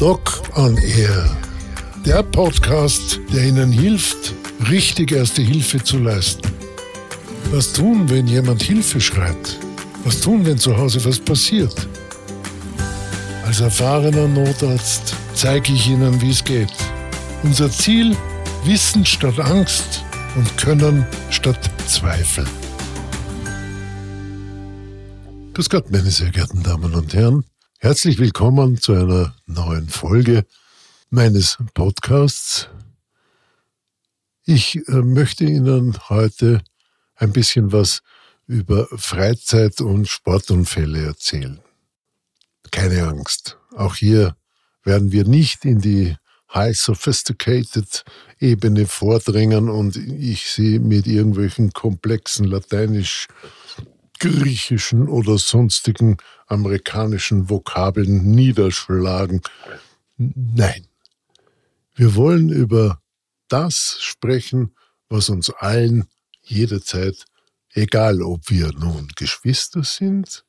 Doc on Air. Der Podcast, der Ihnen hilft, richtig erste Hilfe zu leisten. Was tun, wenn jemand Hilfe schreit? Was tun, wenn zu Hause was passiert? Als erfahrener Notarzt zeige ich Ihnen, wie es geht. Unser Ziel, Wissen statt Angst und Können statt Zweifel. Grüß Gott, meine sehr geehrten Damen und Herren. Herzlich willkommen zu einer neuen Folge meines Podcasts. Ich äh, möchte Ihnen heute ein bisschen was über Freizeit- und Sportunfälle erzählen. Keine Angst, auch hier werden wir nicht in die high sophisticated Ebene vordringen und ich sie mit irgendwelchen komplexen lateinisch griechischen oder sonstigen amerikanischen Vokabeln niederschlagen. Nein. Wir wollen über das sprechen, was uns allen jederzeit, egal ob wir nun Geschwister sind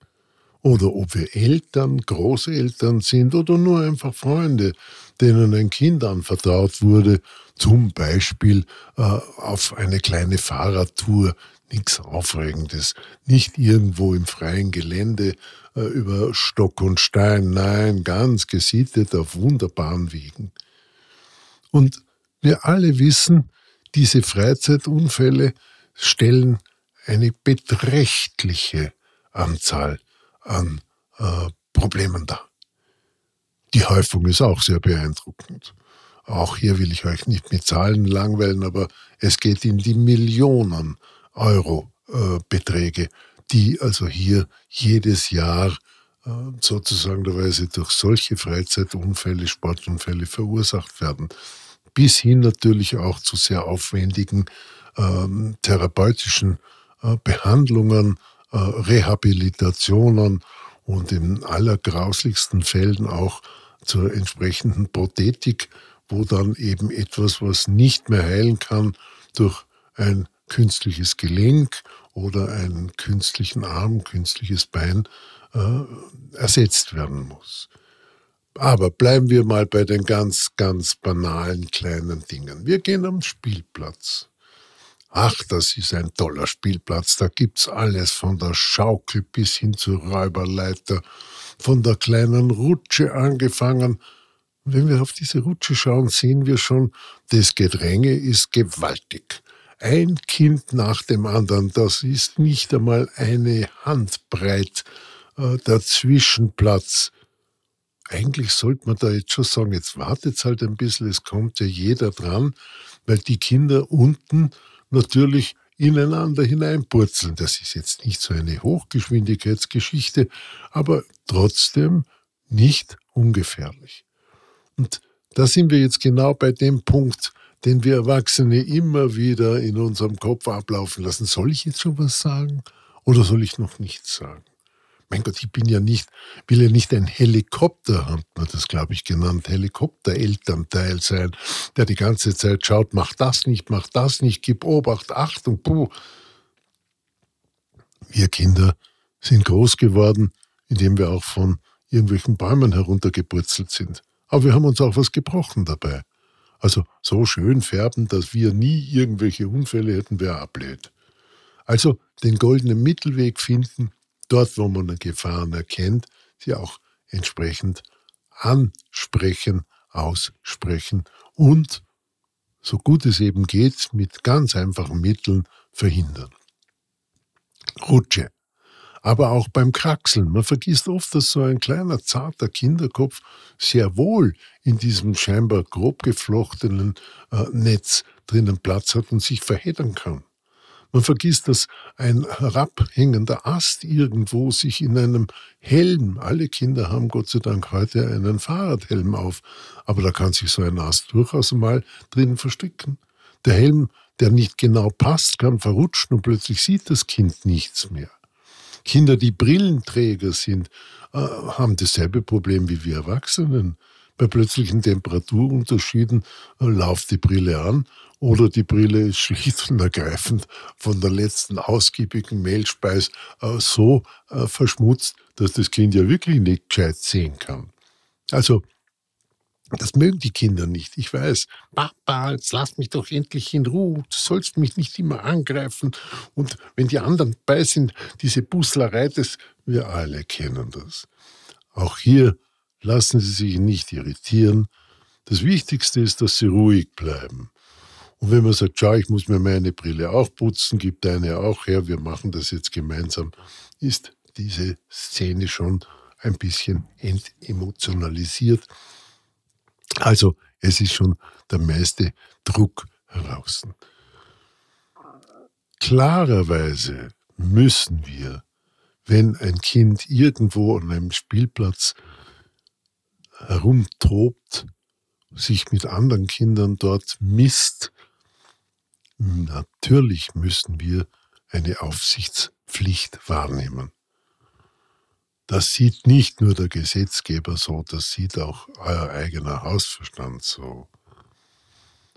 oder ob wir Eltern, Großeltern sind oder nur einfach Freunde, denen ein Kind anvertraut wurde, zum Beispiel äh, auf eine kleine Fahrradtour nichts Aufregendes, nicht irgendwo im freien Gelände äh, über Stock und Stein, nein, ganz gesittet auf wunderbaren Wegen. Und wir alle wissen, diese Freizeitunfälle stellen eine beträchtliche Anzahl an äh, Problemen dar. Die Häufung ist auch sehr beeindruckend. Auch hier will ich euch nicht mit Zahlen langweilen, aber es geht in die Millionen Euro-Beträge, die also hier jedes Jahr äh, sozusagen durch solche Freizeitunfälle, Sportunfälle verursacht werden. Bis hin natürlich auch zu sehr aufwendigen ähm, therapeutischen äh, Behandlungen, äh, Rehabilitationen und in allergrauslichsten Fällen auch zur entsprechenden Prothetik, wo dann eben etwas, was nicht mehr heilen kann, durch ein künstliches Gelenk oder einen künstlichen Arm, künstliches Bein äh, ersetzt werden muss. Aber bleiben wir mal bei den ganz, ganz banalen kleinen Dingen. Wir gehen am Spielplatz. Ach, das ist ein toller Spielplatz. Da gibt's alles von der Schaukel bis hin zur Räuberleiter, von der kleinen Rutsche angefangen. Wenn wir auf diese Rutsche schauen, sehen wir schon, das Gedränge ist gewaltig ein Kind nach dem anderen. Das ist nicht einmal eine Handbreit äh, der Zwischenplatz. Eigentlich sollte man da jetzt schon sagen, jetzt wartet halt ein bisschen, es kommt ja jeder dran, weil die Kinder unten natürlich ineinander hineinpurzeln. Das ist jetzt nicht so eine Hochgeschwindigkeitsgeschichte, aber trotzdem nicht ungefährlich. Und da sind wir jetzt genau bei dem Punkt, den wir Erwachsene immer wieder in unserem Kopf ablaufen lassen. Soll ich jetzt schon was sagen oder soll ich noch nichts sagen? Mein Gott, ich bin ja nicht, will ja nicht ein Helikopter, hat man das, glaube ich, genannt, Helikopter-Elternteil sein, der die ganze Zeit schaut, mach das nicht, mach das nicht, gib Obacht, Achtung, puh. Wir Kinder sind groß geworden, indem wir auch von irgendwelchen Bäumen heruntergepurzelt sind. Aber wir haben uns auch was gebrochen dabei. Also so schön färben, dass wir nie irgendwelche Unfälle hätten, wäre ablehnt. Also den goldenen Mittelweg finden, dort wo man Gefahren erkennt, sie auch entsprechend ansprechen, aussprechen und, so gut es eben geht, mit ganz einfachen Mitteln verhindern. Rutsche aber auch beim Kraxeln. Man vergisst oft, dass so ein kleiner, zarter Kinderkopf sehr wohl in diesem scheinbar grob geflochtenen äh, Netz drinnen Platz hat und sich verheddern kann. Man vergisst, dass ein herabhängender Ast irgendwo sich in einem Helm, alle Kinder haben Gott sei Dank heute einen Fahrradhelm auf, aber da kann sich so ein Ast durchaus mal drinnen verstricken. Der Helm, der nicht genau passt, kann verrutschen und plötzlich sieht das Kind nichts mehr. Kinder, die Brillenträger sind, äh, haben dasselbe Problem wie wir Erwachsenen. Bei plötzlichen Temperaturunterschieden äh, lauft die Brille an oder die Brille ist schlicht und ergreifend von der letzten ausgiebigen Mehlspeis äh, so verschmutzt, dass das Kind ja wirklich nicht gescheit sehen kann. Also Das mögen die Kinder nicht. Ich weiß, Papa, jetzt lass mich doch endlich in Ruhe. Du sollst mich nicht immer angreifen. Und wenn die anderen bei sind, diese Buslerei, das, wir alle kennen das. Auch hier lassen Sie sich nicht irritieren. Das Wichtigste ist, dass Sie ruhig bleiben. Und wenn man sagt, schau, ich muss mir meine Brille auch putzen, gib deine auch her, wir machen das jetzt gemeinsam, ist diese Szene schon ein bisschen entemotionalisiert. Also es ist schon der meiste Druck heraus. Klarerweise müssen wir, wenn ein Kind irgendwo an einem Spielplatz herumtobt, sich mit anderen Kindern dort misst, natürlich müssen wir eine Aufsichtspflicht wahrnehmen. Das sieht nicht nur der Gesetzgeber so, das sieht auch euer eigener Hausverstand so.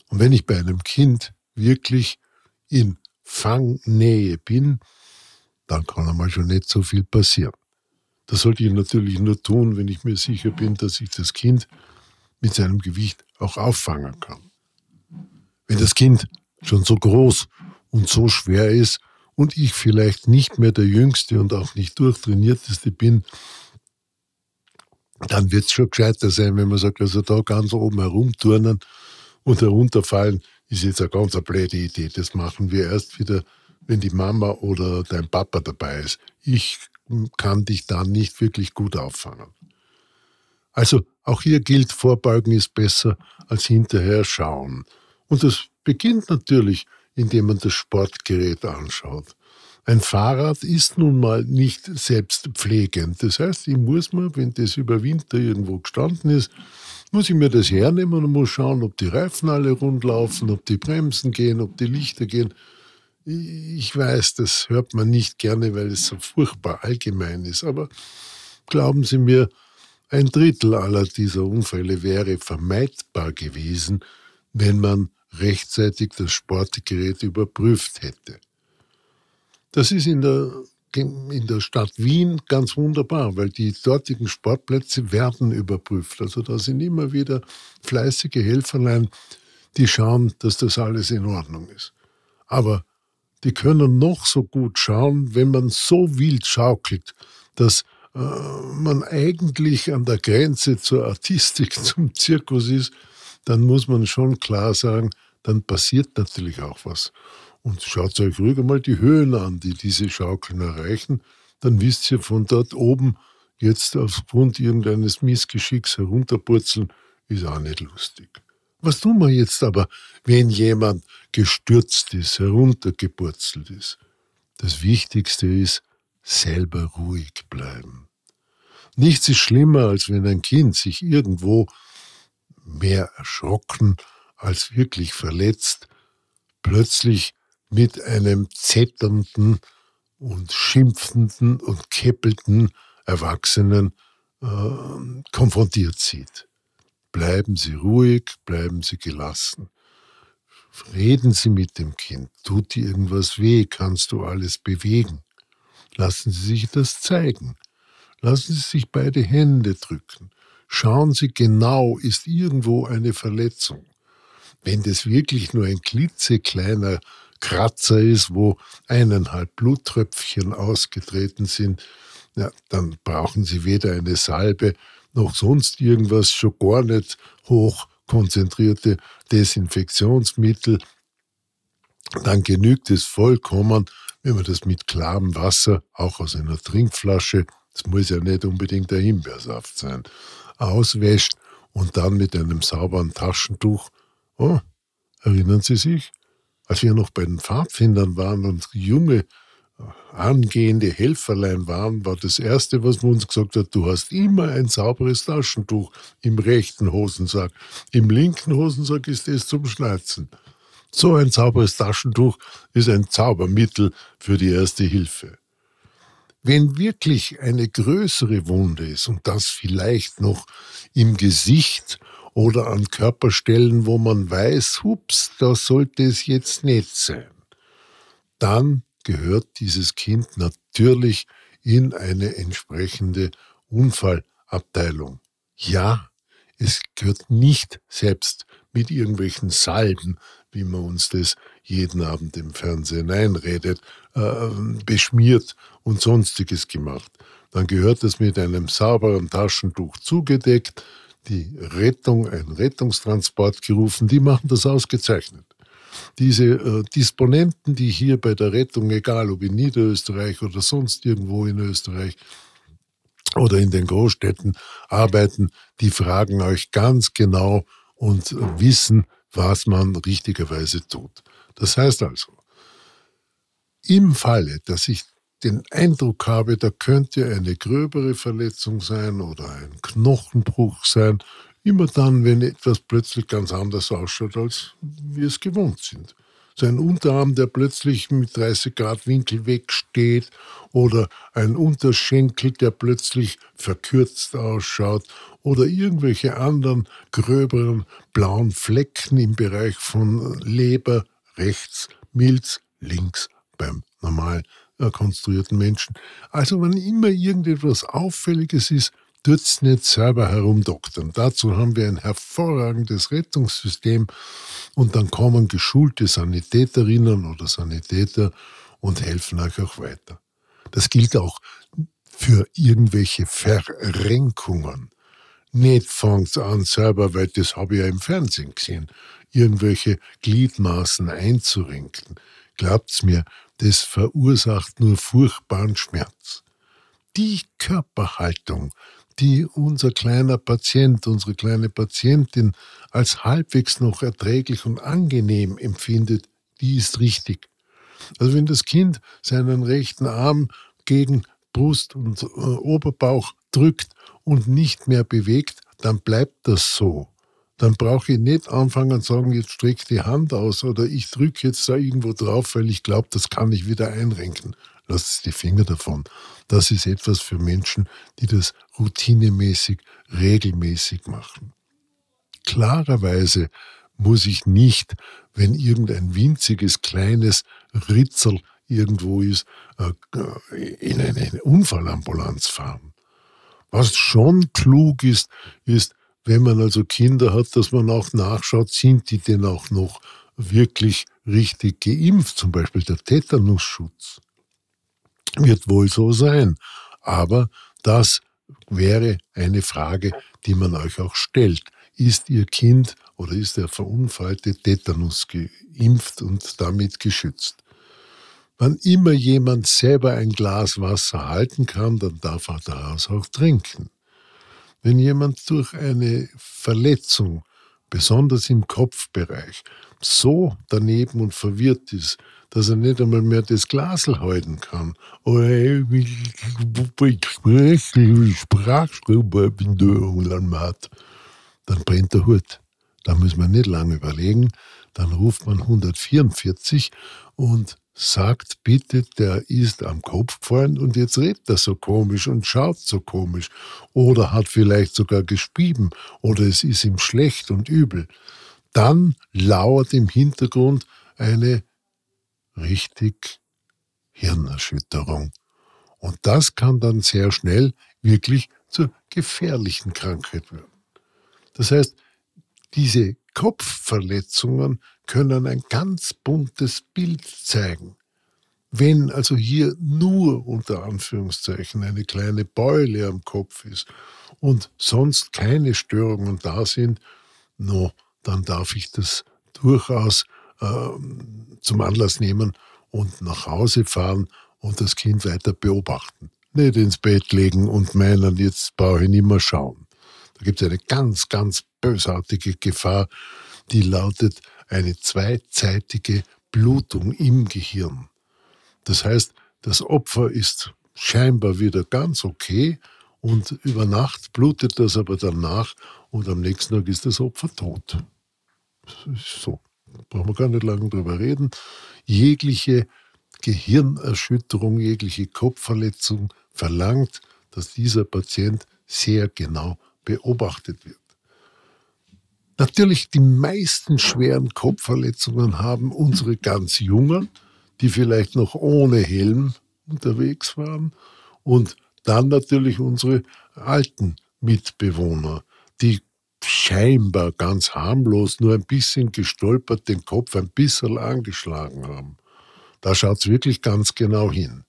Und wenn ich bei einem Kind wirklich in Fangnähe bin, dann kann einmal schon nicht so viel passieren. Das sollte ich natürlich nur tun, wenn ich mir sicher bin, dass ich das Kind mit seinem Gewicht auch auffangen kann. Wenn das Kind schon so groß und so schwer ist, und ich vielleicht nicht mehr der Jüngste und auch nicht durchtrainierteste bin, dann wird es schon gescheiter sein, wenn man sagt, also da ganz oben herumturnen und herunterfallen, ist jetzt eine ganz blöde Idee. Das machen wir erst wieder, wenn die Mama oder dein Papa dabei ist. Ich kann dich da nicht wirklich gut auffangen. Also auch hier gilt, Vorbeugen ist besser als hinterher schauen. Und das beginnt natürlich indem man das Sportgerät anschaut. Ein Fahrrad ist nun mal nicht selbstpflegend. Das heißt, ich muss mir, wenn das über Winter irgendwo gestanden ist, muss ich mir das hernehmen und muss schauen, ob die Reifen alle rund laufen, ob die Bremsen gehen, ob die Lichter gehen. Ich weiß, das hört man nicht gerne, weil es so furchtbar allgemein ist. Aber glauben Sie mir, ein Drittel aller dieser Unfälle wäre vermeidbar gewesen, wenn man rechtzeitig das Sportgerät überprüft hätte. Das ist in der, in der Stadt Wien ganz wunderbar, weil die dortigen Sportplätze werden überprüft. Also da sind immer wieder fleißige Helferlein, die schauen, dass das alles in Ordnung ist. Aber die können noch so gut schauen, wenn man so wild schaukelt, dass äh, man eigentlich an der Grenze zur Artistik, zum Zirkus ist, dann muss man schon klar sagen, dann passiert natürlich auch was. Und schaut euch ruhig einmal die Höhen an, die diese Schaukeln erreichen. Dann wisst ihr von dort oben jetzt aufgrund irgendeines Missgeschicks herunterpurzeln, ist auch nicht lustig. Was tun wir jetzt aber, wenn jemand gestürzt ist, heruntergepurzelt ist? Das Wichtigste ist, selber ruhig bleiben. Nichts ist schlimmer, als wenn ein Kind sich irgendwo mehr erschrocken als wirklich verletzt, plötzlich mit einem zetternden und schimpfenden und keppelnden Erwachsenen äh, konfrontiert sieht. Bleiben Sie ruhig, bleiben Sie gelassen. Reden Sie mit dem Kind. Tut dir irgendwas weh? Kannst du alles bewegen? Lassen Sie sich das zeigen. Lassen Sie sich beide Hände drücken. Schauen Sie genau, ist irgendwo eine Verletzung. Wenn das wirklich nur ein klitzekleiner Kratzer ist, wo eineinhalb Bluttröpfchen ausgetreten sind, ja, dann brauchen Sie weder eine Salbe noch sonst irgendwas, schon gar nicht hochkonzentrierte Desinfektionsmittel. Dann genügt es vollkommen, wenn man das mit klarem Wasser, auch aus einer Trinkflasche, das muss ja nicht unbedingt der Himbeersaft sein, auswäscht und dann mit einem sauberen Taschentuch Oh, erinnern Sie sich? Als wir noch bei den Pfadfindern waren und junge, angehende Helferlein waren, war das Erste, was man uns gesagt hat, du hast immer ein sauberes Taschentuch im rechten Hosensack. Im linken Hosensack ist es zum Schnalzen. So ein sauberes Taschentuch ist ein Zaubermittel für die erste Hilfe. Wenn wirklich eine größere Wunde ist und das vielleicht noch im Gesicht oder an Körperstellen, wo man weiß, hups, da sollte es jetzt nicht sein, dann gehört dieses Kind natürlich in eine entsprechende Unfallabteilung. Ja, es gehört nicht selbst mit irgendwelchen Salben, wie man uns das jeden Abend im Fernsehen einredet, äh, beschmiert und sonstiges gemacht. Dann gehört es mit einem sauberen Taschentuch zugedeckt, die Rettung, ein Rettungstransport gerufen, die machen das ausgezeichnet. Diese äh, Disponenten, die hier bei der Rettung, egal ob in Niederösterreich oder sonst irgendwo in Österreich oder in den Großstädten arbeiten, die fragen euch ganz genau und wissen, was man richtigerweise tut. Das heißt also, im Falle, dass ich den Eindruck habe, da könnte eine gröbere Verletzung sein oder ein Knochenbruch sein, immer dann, wenn etwas plötzlich ganz anders ausschaut, als wir es gewohnt sind. So ein Unterarm, der plötzlich mit 30 Grad Winkel wegsteht oder ein Unterschenkel, der plötzlich verkürzt ausschaut oder irgendwelche anderen gröberen blauen Flecken im Bereich von Leber rechts, Milz links beim normal äh, konstruierten Menschen. Also wenn immer irgendetwas Auffälliges ist, tut's nicht selber herumdoktern. Dazu haben wir ein hervorragendes Rettungssystem und dann kommen geschulte Sanitäterinnen oder Sanitäter und helfen euch auch weiter. Das gilt auch für irgendwelche Verrenkungen. Nicht fangt an selber, weil das habe ich ja im Fernsehen gesehen, irgendwelche Gliedmaßen einzurenken. Glaubt's mir, das verursacht nur furchtbaren Schmerz. Die Körperhaltung, die unser kleiner Patient, unsere kleine Patientin als halbwegs noch erträglich und angenehm empfindet, die ist richtig. Also wenn das Kind seinen rechten Arm gegen Brust und äh, Oberbauch drückt und nicht mehr bewegt, dann bleibt das so dann brauche ich nicht anfangen zu sagen, jetzt streck die Hand aus oder ich drücke jetzt da irgendwo drauf, weil ich glaube, das kann ich wieder einrenken. Lasst die Finger davon. Das ist etwas für Menschen, die das routinemäßig, regelmäßig machen. Klarerweise muss ich nicht, wenn irgendein winziges, kleines Ritzel irgendwo ist, äh, in eine Unfallambulanz fahren. Was schon klug ist, ist, wenn man also Kinder hat, dass man auch nachschaut, sind die denn auch noch wirklich richtig geimpft, zum Beispiel der Tetanusschutz. Wird wohl so sein. Aber das wäre eine Frage, die man euch auch stellt. Ist Ihr Kind oder ist der verunfallte Tetanus geimpft und damit geschützt? Wann immer jemand selber ein Glas Wasser halten kann, dann darf er daraus auch trinken. Wenn jemand durch eine Verletzung, besonders im Kopfbereich, so daneben und verwirrt ist, dass er nicht einmal mehr das Glasel halten kann. Dann brennt der Hut. Da muss man nicht lange überlegen. Dann ruft man 144 und sagt bitte, der ist am Kopf gefallen und jetzt redet er so komisch und schaut so komisch oder hat vielleicht sogar gespieben oder es ist ihm schlecht und übel. Dann lauert im Hintergrund eine richtig Hirnerschütterung. Und das kann dann sehr schnell wirklich zur gefährlichen Krankheit werden. Das heißt, diese Kopfverletzungen können ein ganz buntes Bild zeigen. Wenn also hier nur unter Anführungszeichen eine kleine Beule am Kopf ist und sonst keine Störungen da sind, no, dann darf ich das durchaus äh, zum Anlass nehmen und nach Hause fahren und das Kind weiter beobachten. Nicht ins Bett legen und meinen, jetzt brauche ich nicht mehr schauen. Da gibt es eine ganz, ganz bösartige Gefahr, die lautet eine zweizeitige Blutung im Gehirn. Das heißt, das Opfer ist scheinbar wieder ganz okay und über Nacht blutet das aber danach und am nächsten Tag ist das Opfer tot. Das ist so. Brauchen wir gar nicht lange drüber reden. Jegliche Gehirnerschütterung, jegliche Kopfverletzung verlangt, dass dieser Patient sehr genau beobachtet wird. Natürlich, die meisten schweren Kopfverletzungen haben unsere ganz Jungen, die vielleicht noch ohne Helm unterwegs waren. Und dann natürlich unsere alten Mitbewohner, die scheinbar ganz harmlos nur ein bisschen gestolpert, den Kopf ein bisschen angeschlagen haben. Da schaut es wirklich ganz genau hin.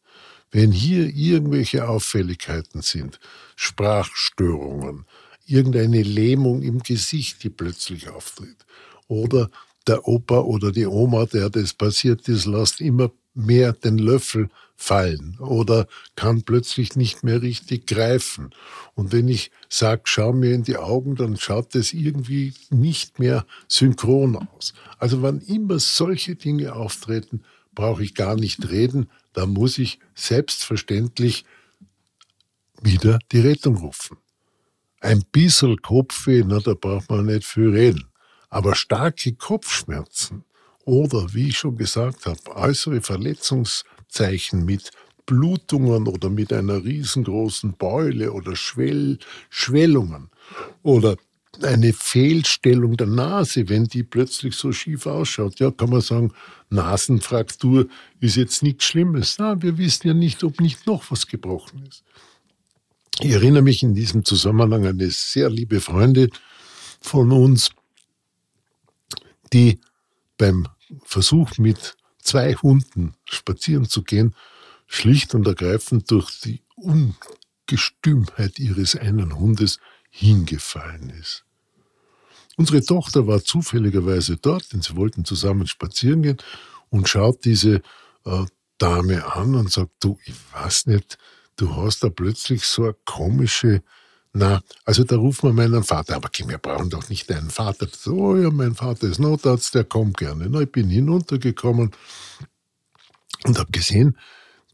Wenn hier irgendwelche Auffälligkeiten sind, Sprachstörungen, irgendeine Lähmung im Gesicht, die plötzlich auftritt, oder der Opa oder die Oma, der das passiert ist, lässt immer mehr den Löffel fallen oder kann plötzlich nicht mehr richtig greifen. Und wenn ich sage, schau mir in die Augen, dann schaut das irgendwie nicht mehr synchron aus. Also wann immer solche Dinge auftreten, brauche ich gar nicht reden, da muss ich selbstverständlich wieder die Rettung rufen. Ein bisschen Kopfweh, na, da braucht man nicht viel reden. Aber starke Kopfschmerzen oder, wie ich schon gesagt habe, äußere Verletzungszeichen mit Blutungen oder mit einer riesengroßen Beule oder Schwell Schwellungen oder eine Fehlstellung der Nase, wenn die plötzlich so schief ausschaut. Ja, kann man sagen, Nasenfraktur ist jetzt nichts Schlimmes. Na, wir wissen ja nicht, ob nicht noch was gebrochen ist. Ich erinnere mich in diesem Zusammenhang an eine sehr liebe Freundin von uns, die beim Versuch mit zwei Hunden spazieren zu gehen, schlicht und ergreifend durch die Ungestümheit ihres einen Hundes hingefallen ist. Unsere Tochter war zufälligerweise dort, denn sie wollten zusammen spazieren gehen und schaut diese äh, Dame an und sagt, du, ich weiß nicht, du hast da plötzlich so eine komische, na, also da rufen wir meinen Vater, aber wir brauchen doch nicht deinen Vater. So, oh ja, mein Vater ist Notarzt, der kommt gerne. Na, ich bin hinuntergekommen und habe gesehen,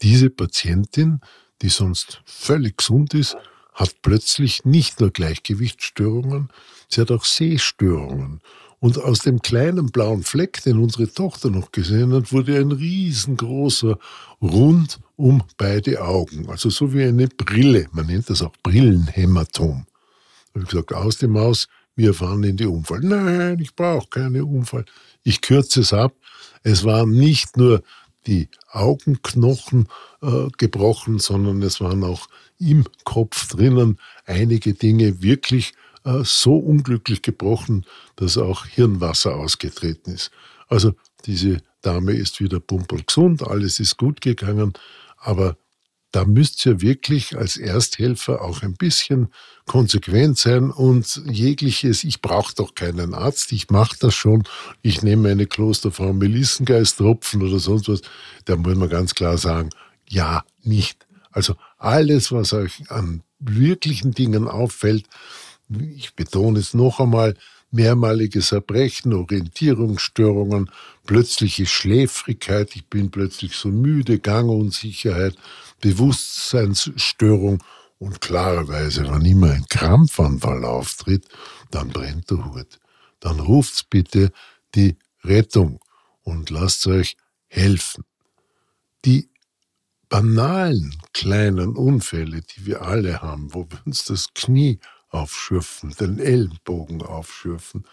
diese Patientin, die sonst völlig gesund ist, hat plötzlich nicht nur Gleichgewichtsstörungen, sie hat auch Sehstörungen. Und aus dem kleinen blauen Fleck, den unsere Tochter noch gesehen hat, wurde ein riesengroßer rund um beide Augen. Also so wie eine Brille. Man nennt das auch Brillenhämatom. Da habe ich gesagt, aus dem Maus, wir fahren in die Unfall. Nein, ich brauche keine Unfall. Ich kürze es ab. Es waren nicht nur die Augenknochen äh, gebrochen, sondern es waren auch im Kopf drinnen einige Dinge wirklich so unglücklich gebrochen, dass auch Hirnwasser ausgetreten ist. Also diese Dame ist wieder pumpergesund, alles ist gut gegangen, aber da müsst ihr wirklich als Ersthelfer auch ein bisschen konsequent sein und jegliches, ich brauche doch keinen Arzt, ich mache das schon, ich nehme eine Klosterfrau Melissengeist-Tropfen oder sonst was, da muss man ganz klar sagen, ja, nicht. Also alles, was euch an wirklichen Dingen auffällt, ich betone es noch einmal, mehrmaliges Erbrechen, Orientierungsstörungen, plötzliche Schläfrigkeit, ich bin plötzlich so müde, Gangunsicherheit, Bewusstseinsstörung und klarerweise, wenn immer ein Krampfanfall auftritt, dann brennt der Hut. Dann ruft's bitte die Rettung und lasst euch helfen. Die banalen kleinen Unfälle, die wir alle haben, wo wir uns das Knie aufschürfen, den Ellenbogen aufschürfen,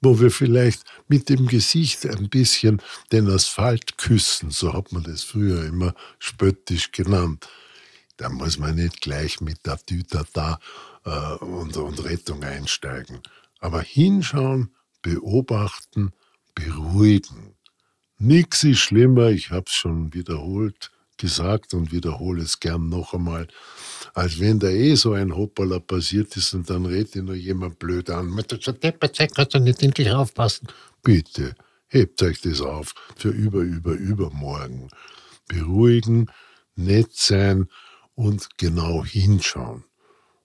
wo wir vielleicht mit dem Gesicht ein bisschen den Asphalt küssen, so hat man das früher immer spöttisch genannt. Da muss man nicht gleich mit der Tüter da äh, und, und Rettung einsteigen. Aber hinschauen, beobachten, beruhigen. Nix ist schlimmer, ich habe es schon wiederholt gesagt und wiederhole es gern noch einmal als wenn da eh so ein Hoppala passiert ist und dann redet nur jemand blöd an. Kannst du nicht endlich aufpassen. Bitte, hebt euch das auf für über, über, übermorgen. Beruhigen, nett sein und genau hinschauen.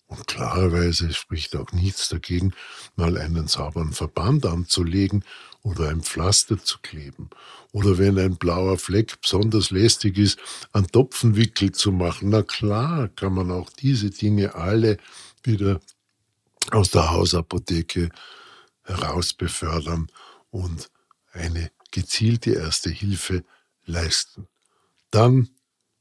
Und klarerweise spricht auch nichts dagegen, mal einen sauberen Verband anzulegen oder ein Pflaster zu kleben. Oder wenn ein blauer Fleck besonders lästig ist, einen Topfenwickel zu machen. Na klar, kann man auch diese Dinge alle wieder aus der Hausapotheke heraus befördern und eine gezielte erste Hilfe leisten. Dann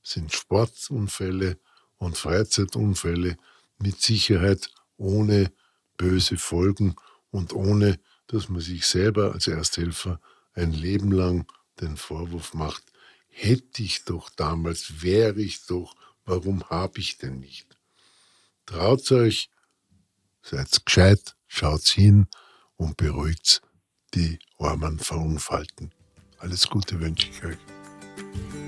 sind Sportunfälle und Freizeitunfälle mit Sicherheit ohne böse Folgen und ohne, dass man sich selber als Ersthelfer ein Leben lang den Vorwurf macht, hätte ich doch damals, wäre ich doch, warum habe ich denn nicht? Traut euch, seid gescheit schaut's hin und beruhigt die armen Verunfallten. Alles Gute wünsche ich euch.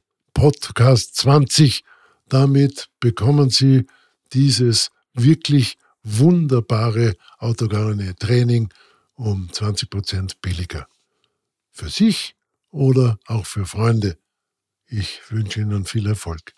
Podcast 20. Damit bekommen Sie dieses wirklich wunderbare autogene Training um 20% billiger. Für sich oder auch für Freunde. Ich wünsche Ihnen viel Erfolg.